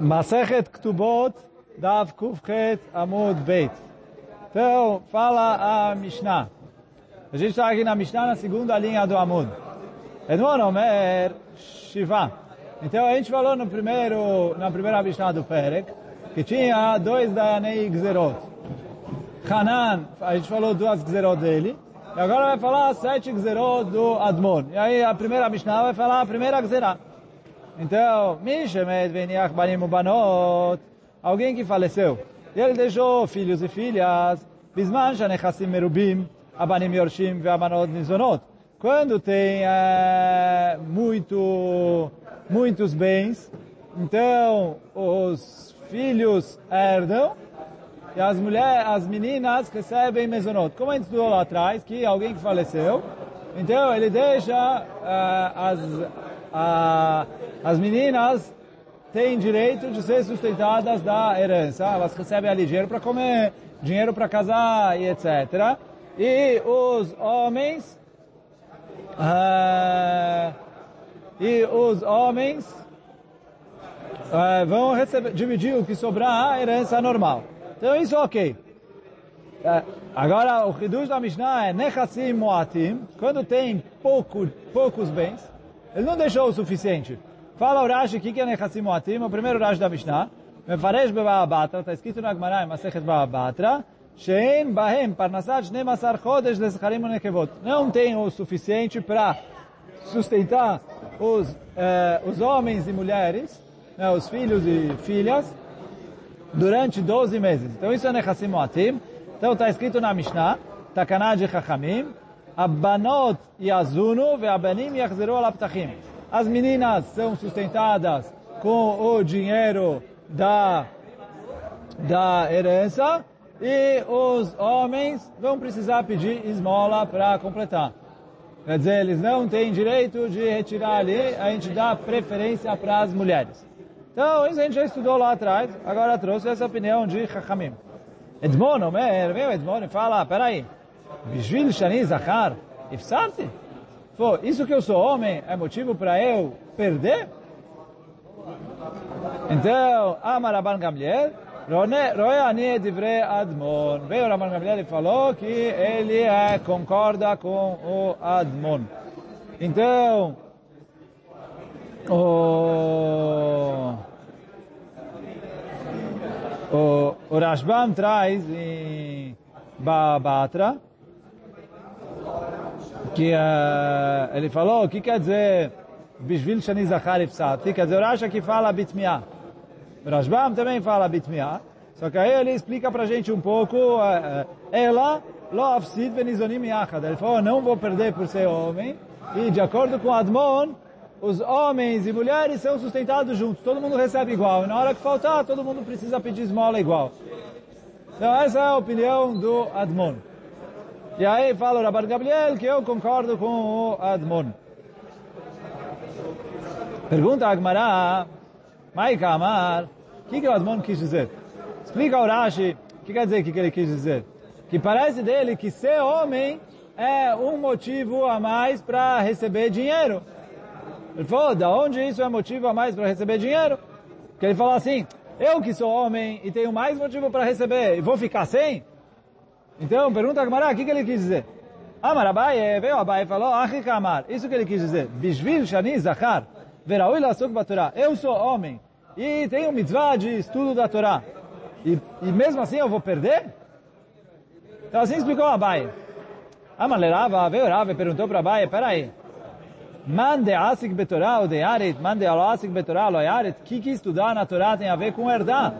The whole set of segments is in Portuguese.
Masechet Ktubot, Dav Kufchet Amud Beit. Então, fala a Mishnah. A gente está aqui na Mishnah, na segunda linha do Amud. Edmon Omer Shiva. Então, a gente falou no primeiro, na primeira Mishnah do Perek, que tinha dois Dayanei Gzerot. Hanan, a gente falou duas Gzerot dele, e agora vai falar sete Gzerot do Admon. E aí a primeira Mishnah vai falar a primeira Gzerah. Então, alguém que faleceu, e ele deixou filhos e filhas, Merubim. Quando tem é, muito, muitos bens, então os filhos herdam e as mulheres, as meninas recebem mezonot. Como a gente estudou lá atrás, que alguém que faleceu, então ele deixa uh, as, uh, as meninas têm direito de ser sustentadas da herança. Elas recebem ali dinheiro para comer, dinheiro para casar e etc. E os homens uh, e os homens uh, vão receber, dividir o que sobrar a herança normal. Então isso é ok. Uh, agora o reduz da Mishnah é Nechassim Moatim, quando tem pouco, poucos bens, ele não deixou o suficiente. Fala o Rashi, o que é Nechassim Moatim? O primeiro Rashi da Mishnah. Mefaresh Beba'abatra, está escrito na Gemara em Masechet Ba'abatra, Shein Bahem Parnasat Shnemasar Chodesh Lezacharim Nekevot. Não tem o suficiente para sustentar os, eh, os homens e mulheres, né, os filhos e filhas, durante 12 meses. Então isso é Nechassim Moatim. Então está escrito na Mishnah, Takanah de Chachamim, Abanot Yazunu ve'abanim Yachzeru alaptachim. As meninas são sustentadas com o dinheiro da, da herança e os homens vão precisar pedir esmola para completar. Quer dizer, eles não têm direito de retirar ali, a gente dá preferência para as mulheres. Então, isso a gente já estudou lá atrás, agora trouxe essa opinião de Chachamim. Edmon, veio Edmon fala, peraí, Bishvil Shani Zachar, Ifsarti? Pô, isso que eu sou homem é motivo para eu perder? Então, Amar Rabban Gamliel, Roe Ani Admon. Veio Rabban Gamliel e falou que ele é, concorda com o Admon. Então, o, o, o Rashbam traz em Babatra que uh, ele falou, o que quer dizer Bishvil Shani Zachar Ifsati? Quer dizer, o Rashi que fala Bitmiah. Rashbam também fala Bitmiah. Só que aí ele explica pra gente um pouco, uh, ela, lo afsid venizonim yachad. Ele falou, não vou perder por ser homem. E de acordo com Admon, os homens e mulheres são sustentados juntos. Todo mundo recebe igual. E na hora que faltar, todo mundo precisa pedir esmola igual. Então essa é a opinião do Admon. E aí fala o Rabban Gabriel que eu concordo com o Admon. Pergunta a Agmará, Maika Amar, o que, que o Admon quis dizer? Explica o Rashi, o que quer dizer que, que ele quis dizer? Que parece dele que ser homem é um motivo a mais para receber dinheiro. Ele falou, da onde isso é motivo a mais para receber dinheiro? Porque ele falou assim, eu que sou homem e tenho mais motivo para receber, e vou ficar sem? Então, pergunta a Gamara, o que, que ele quis dizer? Amar Abaye, veio Abaye e falou, Achika Amar, isso que ele quis dizer, Bishvil Shani Zachar, Veraui Lasuk Batorá, eu sou homem e tenho mitzvah de estudo da Torá, e, e mesmo assim eu vou perder? Então assim explicou Abaye. Amar Lerava, veio Rava e perguntou para Abaye, peraí, Mande asik betorá ou de yaret, mande asik betorá ou yaret, o que que estudar na Torá tem a ver com herdar?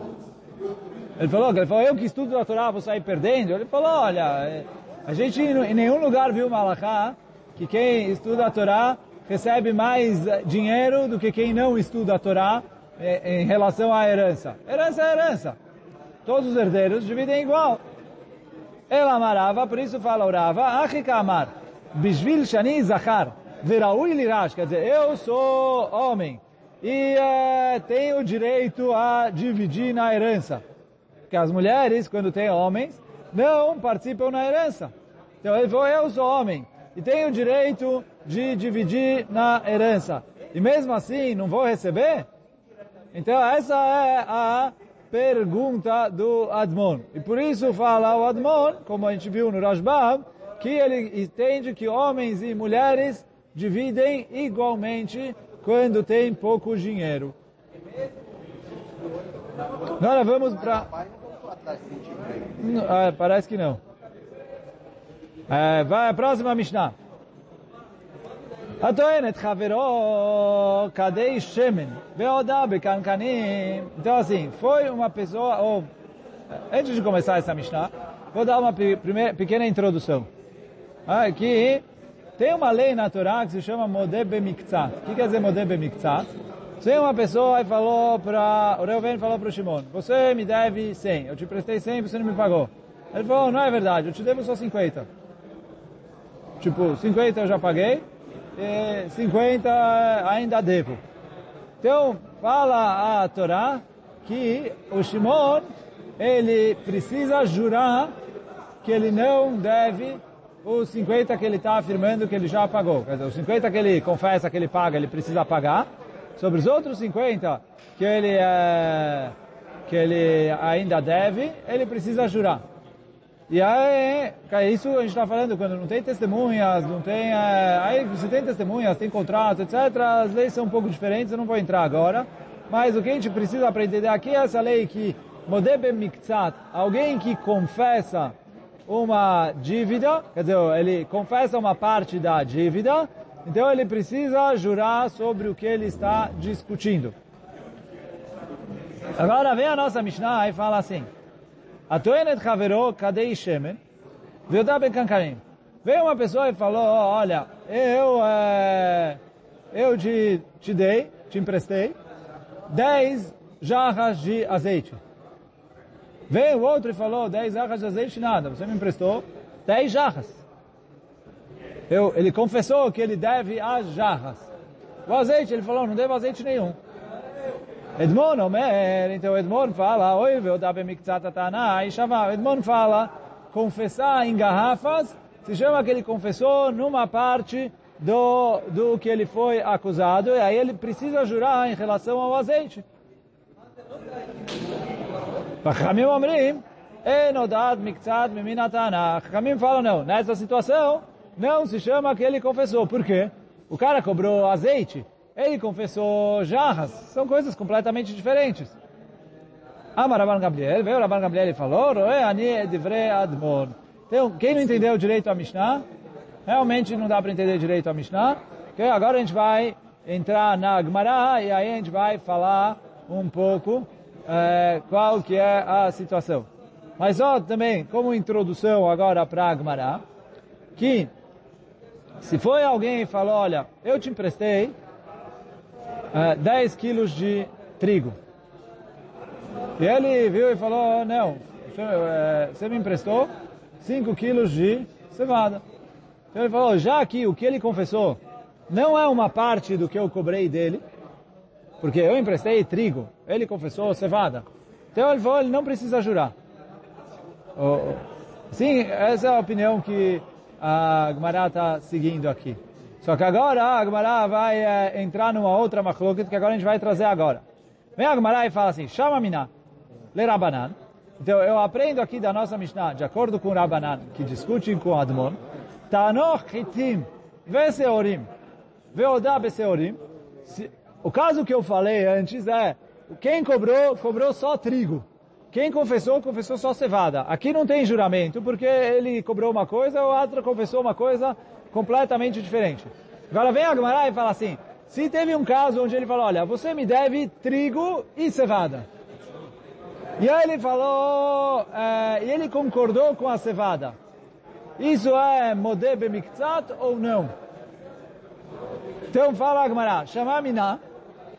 Ele falou, ele falou, eu que estudo a Torá vou sair perdendo. Ele falou, olha, a gente em nenhum lugar viu Malachá que quem estuda a Torá recebe mais dinheiro do que quem não estuda a Torá em relação à herança. Herança é herança. Todos os herdeiros dividem igual. Ela amarava, por isso fala orava, Achika amar, Bishvil Shani Zachar, Veraui Lirash, quer dizer, eu sou homem e uh, tenho direito a dividir na herança que as mulheres, quando têm homens, não participam na herança. Então ele falou, eu sou homem e tenho o direito de dividir na herança. E mesmo assim, não vou receber? Então essa é a pergunta do Admon. E por isso fala o Admon, como a gente viu no Rashbam, que ele entende que homens e mulheres dividem igualmente quando tem pouco dinheiro. Agora vamos para... Ah, parece que não. É, vai a próxima Mishnah. הטוענת חברו כדי שמן והודה בקנקנים. Então assim, foi uma pessoa, ou antes de começar essa Mishnah, vou dar uma primeira, pequena introdução. Aqui tem uma lei na Torá que se chama Modeh Bemiktzat. O que quer dizer Modeh Bemiktzat? Se uma pessoa falou para, o Reuven falou para o Shimon, você me deve 100, eu te prestei 100 você não me pagou. Ele falou, não é verdade, eu te devo só 50. Tipo, 50 eu já paguei, e 50 ainda devo. Então, fala a Torá que o Shimon, ele precisa jurar que ele não deve os 50 que ele está afirmando que ele já pagou. Quer dizer, os 50 que ele confessa que ele paga, ele precisa pagar. Sobre os outros 50 que ele, é, que ele ainda deve, ele precisa jurar. E aí, é isso a gente está falando quando não tem testemunhas, não tem... É, aí, se tem testemunhas, tem contratos, etc., as leis são um pouco diferentes, eu não vou entrar agora. Mas o que a gente precisa aprender aqui é essa lei que Modebe Miktsat, alguém que confessa uma dívida, quer dizer, ele confessa uma parte da dívida, então ele precisa jurar sobre o que ele está discutindo. Agora vem a nossa Mishnah e fala assim, Atoenet Havero Kadei Shemen, Veudá Ben Kankarim. Veio uma pessoa e falou, olha, eu, é, eu te, te dei, te emprestei, 10 jarras de azeite. Veio outro e falou, 10 jarras de azeite, nada, você me emprestou 10 jarras. Eu, ele confessou que ele deve as jarras. O azeite, ele falou, não devo azeite nenhum. Edmon Omer, então Edmon fala, oi, veu dar bemiktzat e chama, Edmon fala, confessar em garrafas, se chama que ele confessou numa parte do, do que ele foi acusado, e aí ele precisa jurar em relação ao azeite. Chachamim Omrim, Enodad Miktzat Miminatana. Chachamim fala, não, nessa situação, não se chama que ele confessou. Por quê? O cara cobrou azeite, ele confessou jarras. São coisas completamente diferentes. Amar Rabban Gabriel, veio Rabban Gabriel e falou. Então, quem não entendeu direito a Mishnah, realmente não dá para entender direito a Mishnah. Okay? Agora a gente vai entrar na Gemara e aí a gente vai falar um pouco é, qual que é a situação. Mas só também, como introdução agora para a Gemara, que se foi alguém e falou, olha, eu te emprestei uh, 10 quilos de trigo. E ele viu e falou, não, você me emprestou 5 quilos de cevada. Então ele falou, já que o que ele confessou não é uma parte do que eu cobrei dele, porque eu emprestei trigo, ele confessou cevada. Então ele falou, ele não precisa jurar. Sim, essa é a opinião que a Gemara está seguindo aqui. Só que agora a Gemara vai é, entrar numa outra machloket que agora a gente vai trazer agora. Vem a Gemara e fala assim, chama mina, le Rabanan. Então eu aprendo aqui da nossa Mishnah, de acordo com o Rabanan, que discute com Admon, Tanoch hitim veseorim veodá. O caso que eu falei antes é, quem cobrou, cobrou só trigo. Quem confessou, confessou só cevada. Aqui não tem juramento, porque ele cobrou uma coisa, o outro confessou uma coisa completamente diferente. Agora vem a Gemara e fala assim, se teve um caso onde ele falou, olha, você me deve trigo e cevada. E aí ele falou, é, e ele concordou com a cevada. Isso é modebe miktzat ou não? Então fala a Gemara,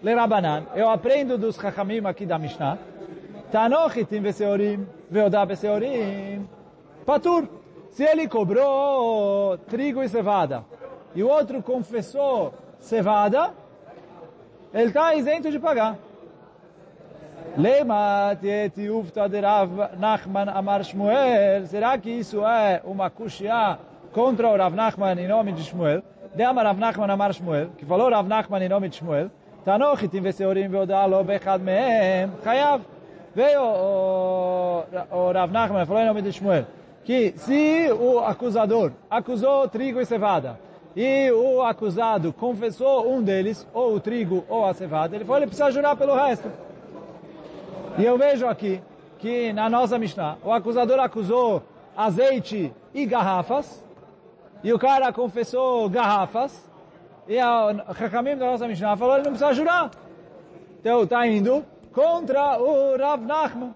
le Rabanan, eu aprendo dos Chachamim aqui da Mishnah, Tanochitim Veseorim, Veodá Veseorim, Patur. Se ele cobrou trigo e cevada, e o outro confessou cevada, ele está isento de pagar. Lema, tietiúvta de Rav Nachman Amar Shmoel. Será que isso é uma kushia contra o Rav Nachman em nome de Shmuel? Deama Rav Nachman Amar Shmuel, que falou Rav Nachman em nome de Shmuel, Tanochitim Veseorim Veodá Lo Bechad meem. Chayav. Veio o, o Rav Nachman, falou em nome de Shmuel, que se o acusador acusou trigo e cevada, e o acusado confessou um deles, ou o trigo ou a cevada, ele falou, ele precisa jurar pelo resto. E eu vejo aqui que na nossa Mishnah, o acusador acusou azeite e garrafas, e o cara confessou garrafas, e a Hakamim da nossa Mishnah falou, ele não precisa jurar. Então está indo contra o Rav Nachman.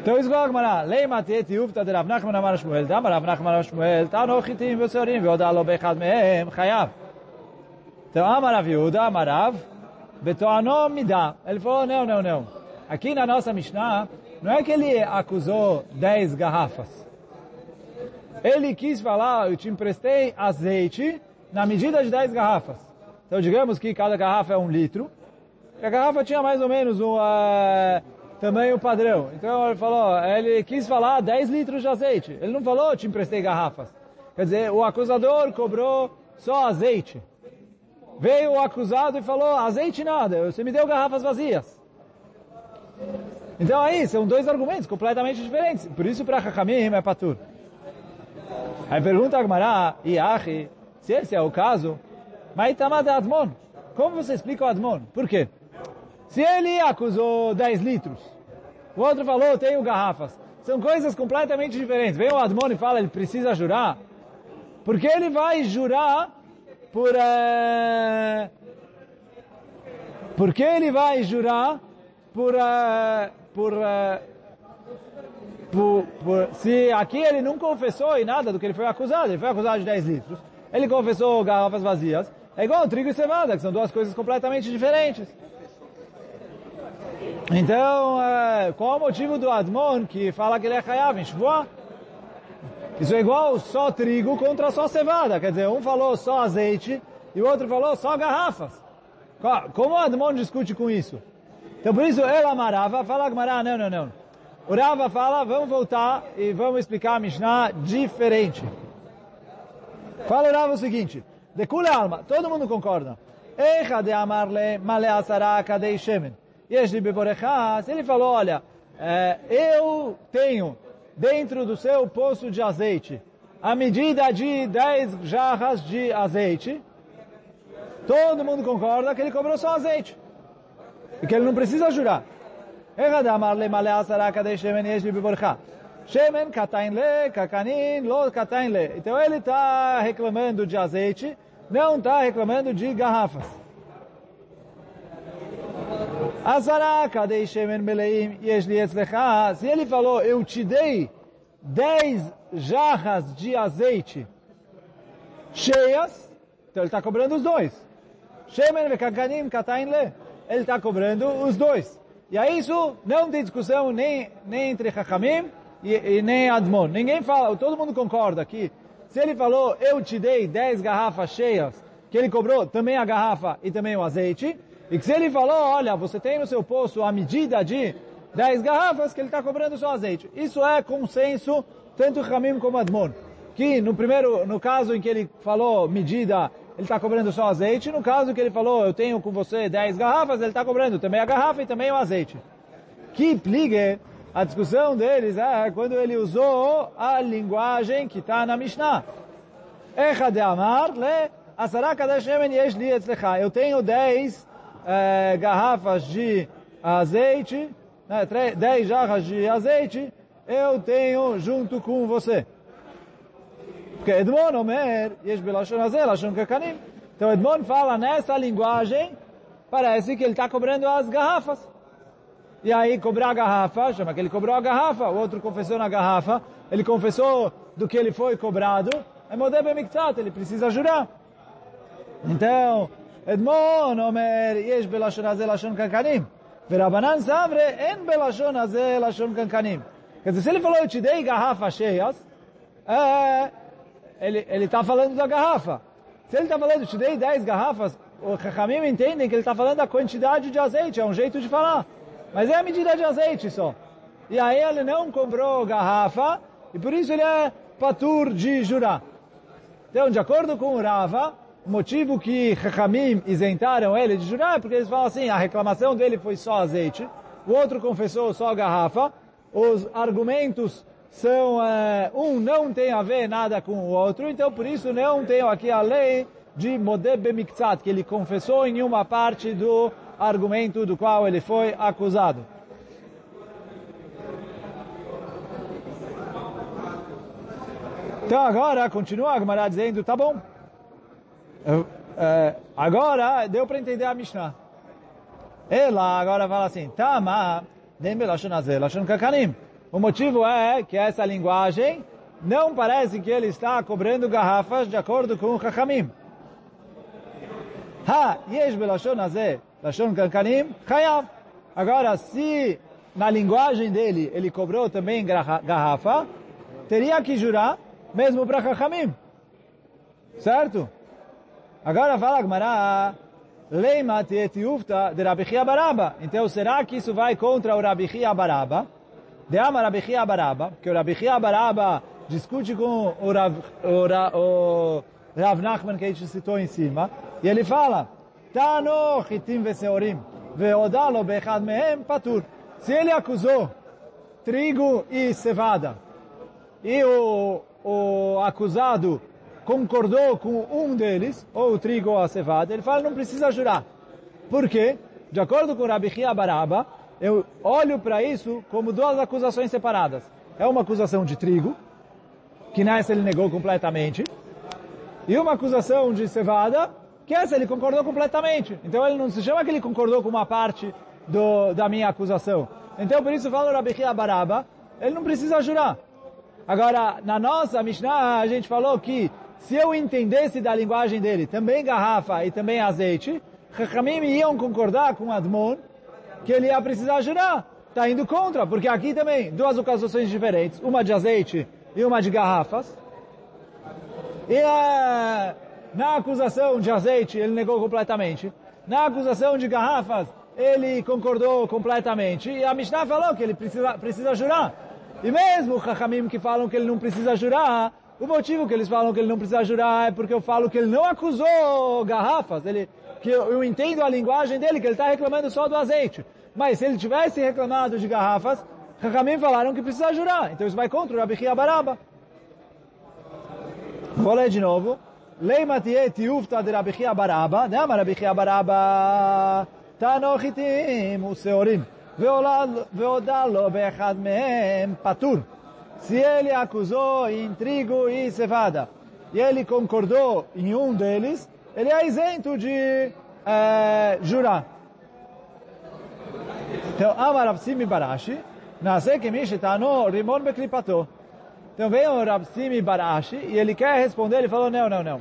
Então isso a Gemara, Leima teti ufta de Rav Nachman amar Shmuel, dama Rav Nachman amar Shmuel, tano chitim vesorim, veoda lo bechad mehem, chayav. Então amar Rav Yehuda, amar Rav, betoano midá. Ele falou, não, não, não. Aqui na nossa Mishnah, não é que ele acusou 10 garrafas. Ele quis falar, eu te emprestei azeite na medida de 10 garrafas. Então digamos que cada garrafa é um litro. A garrafa tinha mais ou menos um uh, tamanho padrão. Então ele falou, ele quis falar 10 litros de azeite. Ele não falou, te emprestei garrafas. Quer dizer, o acusador cobrou só azeite. Veio o acusado e falou, azeite nada, você me deu garrafas vazias. Então aí, são dois argumentos completamente diferentes. Por isso, para Hakamim é patur. Aí pergunta a Gmará, Iachi, se esse é o caso, mas Itamad Admon. Como você explica o Admon? Por quê? Se ele acusou 10 litros, o outro falou, tenho garrafas. São coisas completamente diferentes. Vem o Admon e fala, ele precisa jurar. Porque ele vai jurar por... É... Porque ele vai jurar por... É... por, é... por, por... Se aqui ele não confessou em nada do que ele foi acusado. Ele foi acusado de 10 litros. Ele confessou garrafas vazias. É igual trigo e cevada, que são duas coisas completamente diferentes. Então, é, qual o motivo do Admon que fala que ele é Hayav em Shvuah? Isso é igual só trigo contra só cevada. Quer dizer, um falou só azeite e o outro falou só garrafas. Como o Admon discute com isso? Então, por isso, ele amarava, fala Gmará, não, não, não. O Rava fala, vamos voltar e vamos explicar a Mishnah diferente. Fala o Rava o seguinte, de alma, todo mundo concorda. Eicha de amarle male asara kadei shemen. Ele falou, olha, é, eu tenho dentro do seu poço de azeite a medida de 10 jarras de azeite, todo mundo concorda que ele cobrou só azeite. E que ele não precisa jurar. Então ele está reclamando de azeite, não está reclamando de garrafas. Meleim. Se ele falou, eu te dei 10 jarras de azeite cheias, então ele está cobrando os dois. Ele está cobrando os dois. E aí isso não tem discussão nem, nem entre Chachamim e, e, nem Admon. Ninguém fala, todo mundo concorda que se ele falou, eu te dei 10 garrafas cheias, que ele cobrou também a garrafa e também o azeite, e que se ele falou, olha, você tem no seu poço a medida de 10 garrafas, que ele está cobrando só azeite. Isso é consenso, tanto Ramim como Admon. Que no primeiro, no caso em que ele falou medida, ele está cobrando só azeite. No caso que ele falou, eu tenho com você 10 garrafas, ele está cobrando também a garrafa e também o azeite. Que pligue, a discussão deles é quando ele usou a linguagem que está na Mishnah. Echa de amar le asara kadesh yemen yesh. Eu tenho 10 eh, garrafas de azeite, né, 10 jarras de azeite, eu tenho junto com você. Porque Edmon Omer. Então Edmon fala nessa linguagem, parece que ele está cobrando as garrafas. E aí cobrar a garrafa, chama que ele cobrou a garrafa, o outro confessou na garrafa, ele confessou do que ele foi cobrado, é Modebe Miktat, ele precisa jurar. Então, Edmon Omer, Yesh Belashon Hazeh, Lashon Kakanim. Verabanan Savre, En Belashon Hazeh, Lashon Kankanim. Quer se ele falou, te dei garrafas cheias, é, ele está falando da garrafa. Se ele está falando, te dei 10 garrafas, os Chachamim entendem que ele está falando da quantidade de azeite, é um jeito de falar. Mas é a medida de azeite só. E aí ele não comprou garrafa, e por isso ele é patur de jurar. Então, de acordo com o Rava, o motivo que Chachamim isentaram ele de jurar é porque eles falam assim, a reclamação dele foi só azeite, o outro confessou só garrafa, os argumentos são, é, um não tem a ver nada com o outro, então por isso não tenho aqui a lei de Modeb Bemiktzat, que ele confessou em uma parte do argumento do qual ele foi acusado. Então agora, continua a Gemara dizendo, tá bom. É, agora deu para entender a Mishnah. Ela agora fala assim, Tama. O motivo é que essa linguagem não parece que ele está cobrando garrafas de acordo com o Chachamim. Ha, yesh belashon azeh, lashon kankanim. Agora, se na linguagem dele ele cobrou também garrafa, teria que jurar mesmo para Chachamim. Certo? Agora fala Gmará, Leima tietiufta de Rabi Baraba. Então, será que isso vai contra o Rabi Baraba? De ama Rabi Baraba, que o Rabi Baraba discute com o Rav, o, o Rav Nachman que a gente citou em cima, e ele fala, Tano chitim veseorim, veodalo patur. Se ele acusou trigo e cevada, e o, o acusado concordou com um deles, ou o trigo ou a cevada, ele fala, não precisa jurar. Por quê? De acordo com Rabi Chia Baraba, eu olho para isso como duas acusações separadas. É uma acusação de trigo, que nessa ele negou completamente, e uma acusação de cevada, que essa ele concordou completamente. Então ele não se chama que ele concordou com uma parte do, da minha acusação. Então por isso fala Rabi Chia Baraba, ele não precisa jurar. Agora, na nossa Mishnah, a gente falou que se eu entendesse da linguagem dele também garrafa e também azeite, Chachamim iam concordar com Admon que ele ia precisar jurar. Está indo contra, porque aqui também duas ocasiones diferentes, uma de azeite e uma de garrafas. E uh, na acusação de azeite ele negou completamente. Na acusação de garrafas ele concordou completamente. E a Mishnah falou que ele precisa, precisa jurar. E mesmo Chachamim que falam que ele não precisa jurar, o motivo que eles falam que ele não precisa jurar é porque eu falo que ele não acusou garrafas, ele, que eu, eu entendo a linguagem dele, que ele está reclamando só do azeite. Mas se ele tivesse reclamado de garrafas, Chachamim falaram que precisa jurar. Então isso vai contra o Rabi Chia Baraba. Vou ler de novo. Leima tie tiufta de Rabi Chia Baraba. Dama Rabi Chia Baraba. Tanochitim useorim. והודה לו באחד מהם פטור. Se ele acusou em trigo e cevada, e ele concordou em um deles, ele é isento de é, jurar. Então, Amar Ravsimi Barashi, nasce que Mishetano Rimon Beklipato. Então vem o Ravsimi Barashi e ele quer responder, ele falou, não, não, não.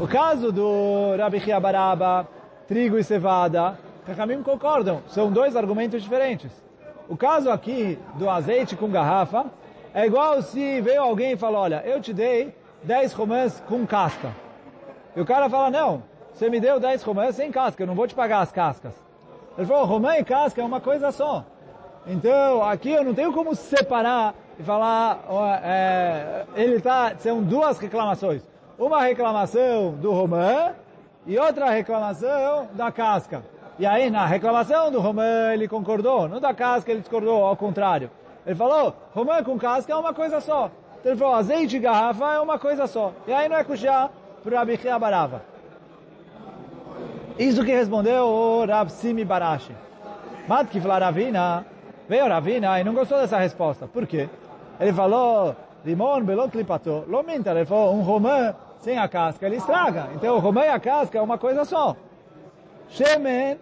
O caso do Rabi Baraba, trigo e cevada, Chachamim concordam, são dois argumentos diferentes. O caso aqui do azeite com garrafa é igual se veio alguém e falou, olha, eu te dei 10 romãs com casca. E o cara fala, não, você me deu 10 romãs sem casca, eu não vou te pagar as cascas. Ele falou, romã e casca é uma coisa só. Então, aqui eu não tenho como separar e falar, é, ele tá, são duas reclamações. Uma reclamação do romã e outra reclamação da casca. E aí, na reclamação do Romã, ele concordou. No da casca, ele discordou, ao contrário. Ele falou, Romã com casca é uma coisa só. Então ele falou, azeite e garrafa é uma coisa só. E aí não é kushá para Rabi Barava. Isso que respondeu o Rav Simi Barashi. Matki falou, Ravina, veio Ravina e não gostou dessa resposta. Por quê? Ele falou, limon belo clipato. Lomenta, ele falou, um romã sem a casca, ele estraga. Então o romã e a casca é uma coisa só. Shemen,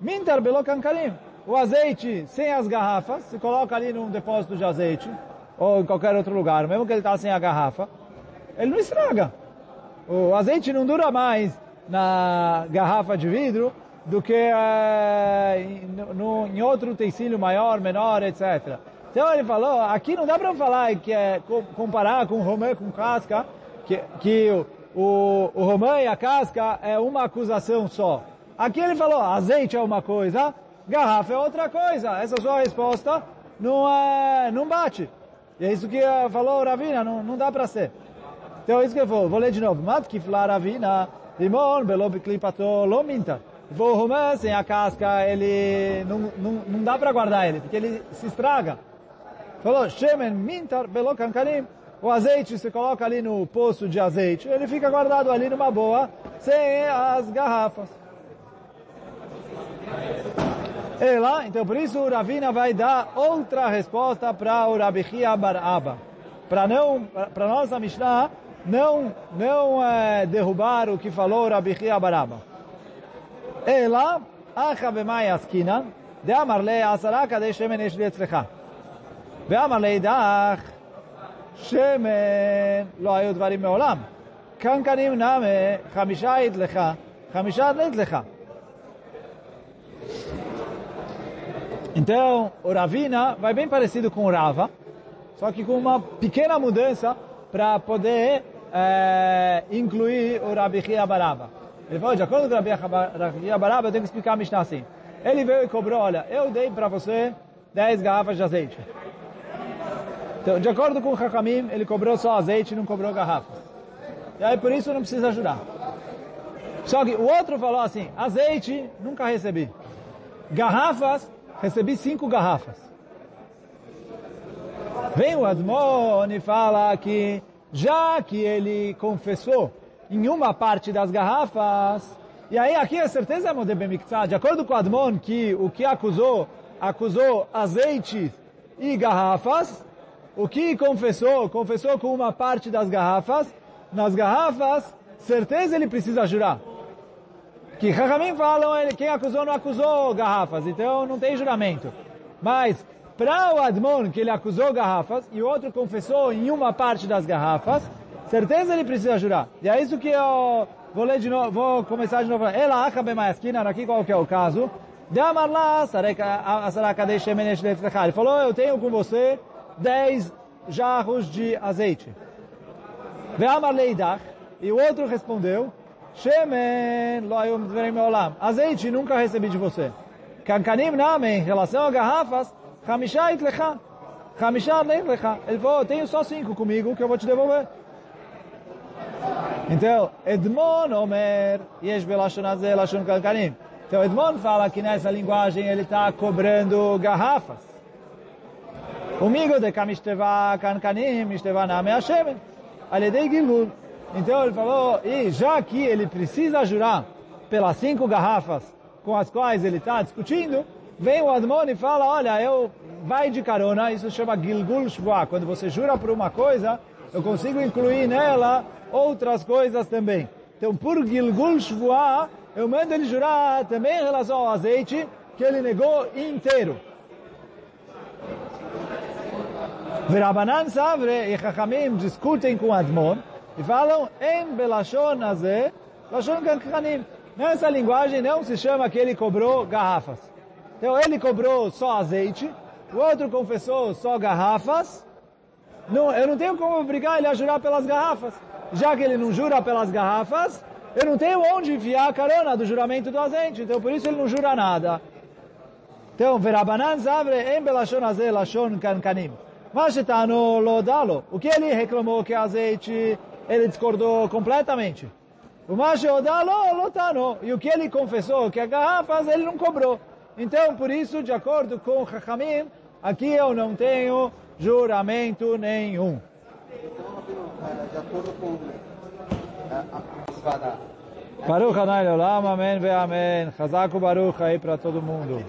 mintar belocancarim. O azeite sem as garrafas, se coloca ali num depósito de azeite, ou em qualquer outro lugar, mesmo que ele está sem a garrafa, ele não estraga. O azeite não dura mais na garrafa de vidro do que é, no, em outro utensílio maior, menor, etc. Então ele falou, aqui não dá para falar que é comparar com romã com casca, que, que o, o, o romã e a casca é uma acusação só. Aqui ele falou, azeite é uma coisa, garrafa é outra coisa. Essa sua resposta não, é, não bate. E é isso que falou Ravina, não, não dá para ser. Então, isso que eu vou, vou ler de novo. Mat kifla ravina, limon, belo biklipato, lo minta. O romã, sem a casca, ele não, não, não dá para guardar ele, porque ele se estraga. Falou, shemen mintar belo kankanim. O azeite se coloca ali no poço de azeite, ele fica guardado ali numa boa, sem as garrafas E lá, então por isso o Ravina vai dar outra resposta para o Rabichia Baraba. Para não, para nossa Mishnah não, não é, derrubar o que falou o Rabichia Baraba. E lá, Acha b'mai askina, de amar le asara kadei shemen esh li etzlecha. ואמר לאידך, שמן לא היו דברים מעולם. קנקנים נמה, חמישה היית לך, חמישה הדלית לך. Então, o Ravina vai bem parecido com o Rava, só que com uma pequena mudança para poder é, incluir o Rabi Baraba. Ele falou, de acordo com o Rabi Baraba, eu tenho que explicar a Mishnah assim. Ele veio e cobrou, olha, eu dei para você 10 garrafas de azeite. Então, de acordo com o Hakamim, ele cobrou só azeite e não cobrou garrafas. E aí, por isso, não precisa ajudar. Só que o outro falou assim, azeite, nunca recebi. Garrafas, recebi cinco garrafas. Vem o Admon e fala que, já que ele confessou em uma parte das garrafas, e aí aqui a certeza é de acordo com o Admon, que o que acusou, acusou azeite e garrafas, o que confessou, confessou com uma parte das garrafas, nas garrafas, certeza ele precisa jurar. Que Rahamim falam, ele, quem acusou não acusou garrafas, então não tem juramento. Mas, para o Admon, que ele acusou garrafas, e o outro confessou em uma parte das garrafas, certeza ele precisa jurar. E é isso que eu vou ler de novo, vou começar de novo. Ela acabe mais esquina, aqui qual que é o caso. Ele falou, eu tenho com você 10 jarros de azeite. E o outro respondeu, Shemen loayum dverim olam. Azeite nunca recebi de você. Kankanim name, em relação a garrafas, Hamishait lecha. Hamishait lecha. Ele falou, tenho só cinco comigo que eu vou te devolver. Então, Edmon Omer, Yesh belashon azeh lashon kankanim. Então, Edmon fala que nessa linguagem ele está cobrando garrafas. Umigo de Kamishteva Kankanim, Mishteva Name Hashem, Aledei Gilgul. Então ele falou, e já que ele precisa jurar pelas cinco garrafas com as quais ele está discutindo, vem o Admon e fala, olha, eu vai de carona, isso chama Gilgul Shvua. Quando você jura por uma coisa, eu consigo incluir nela outras coisas também. Então, por Gilgul Shvua, eu mando ele jurar também em relação ao azeite, que ele negou inteiro. Verabanan Savre e Chachamim discutem com Admon e falam em Belashon Azeh, Lashon Kankanim. Nessa linguagem não se chama que ele cobrou garrafas. Então ele cobrou só azeite, o outro confessou só garrafas. Não, eu não tenho como obrigar ele a jurar pelas garrafas. Já que ele não jura pelas garrafas, eu não tenho onde enfiar a carona do juramento do azeite. Então por isso ele não jura nada. Então, Verabanan Savre em Belashon Azeh, Lashon Kankanim. Mas lo dalo. O que ele reclamou que é azeite, ele discordou completamente. O Odalo lotano. E o que ele confessou que é garrafas, ele não cobrou. Então, por isso, de acordo com Chachamim, aqui eu não tenho juramento nenhum. De acordo com Baruch Hanai Olam, Amém Amém. Chazak Baruch aí para todo mundo.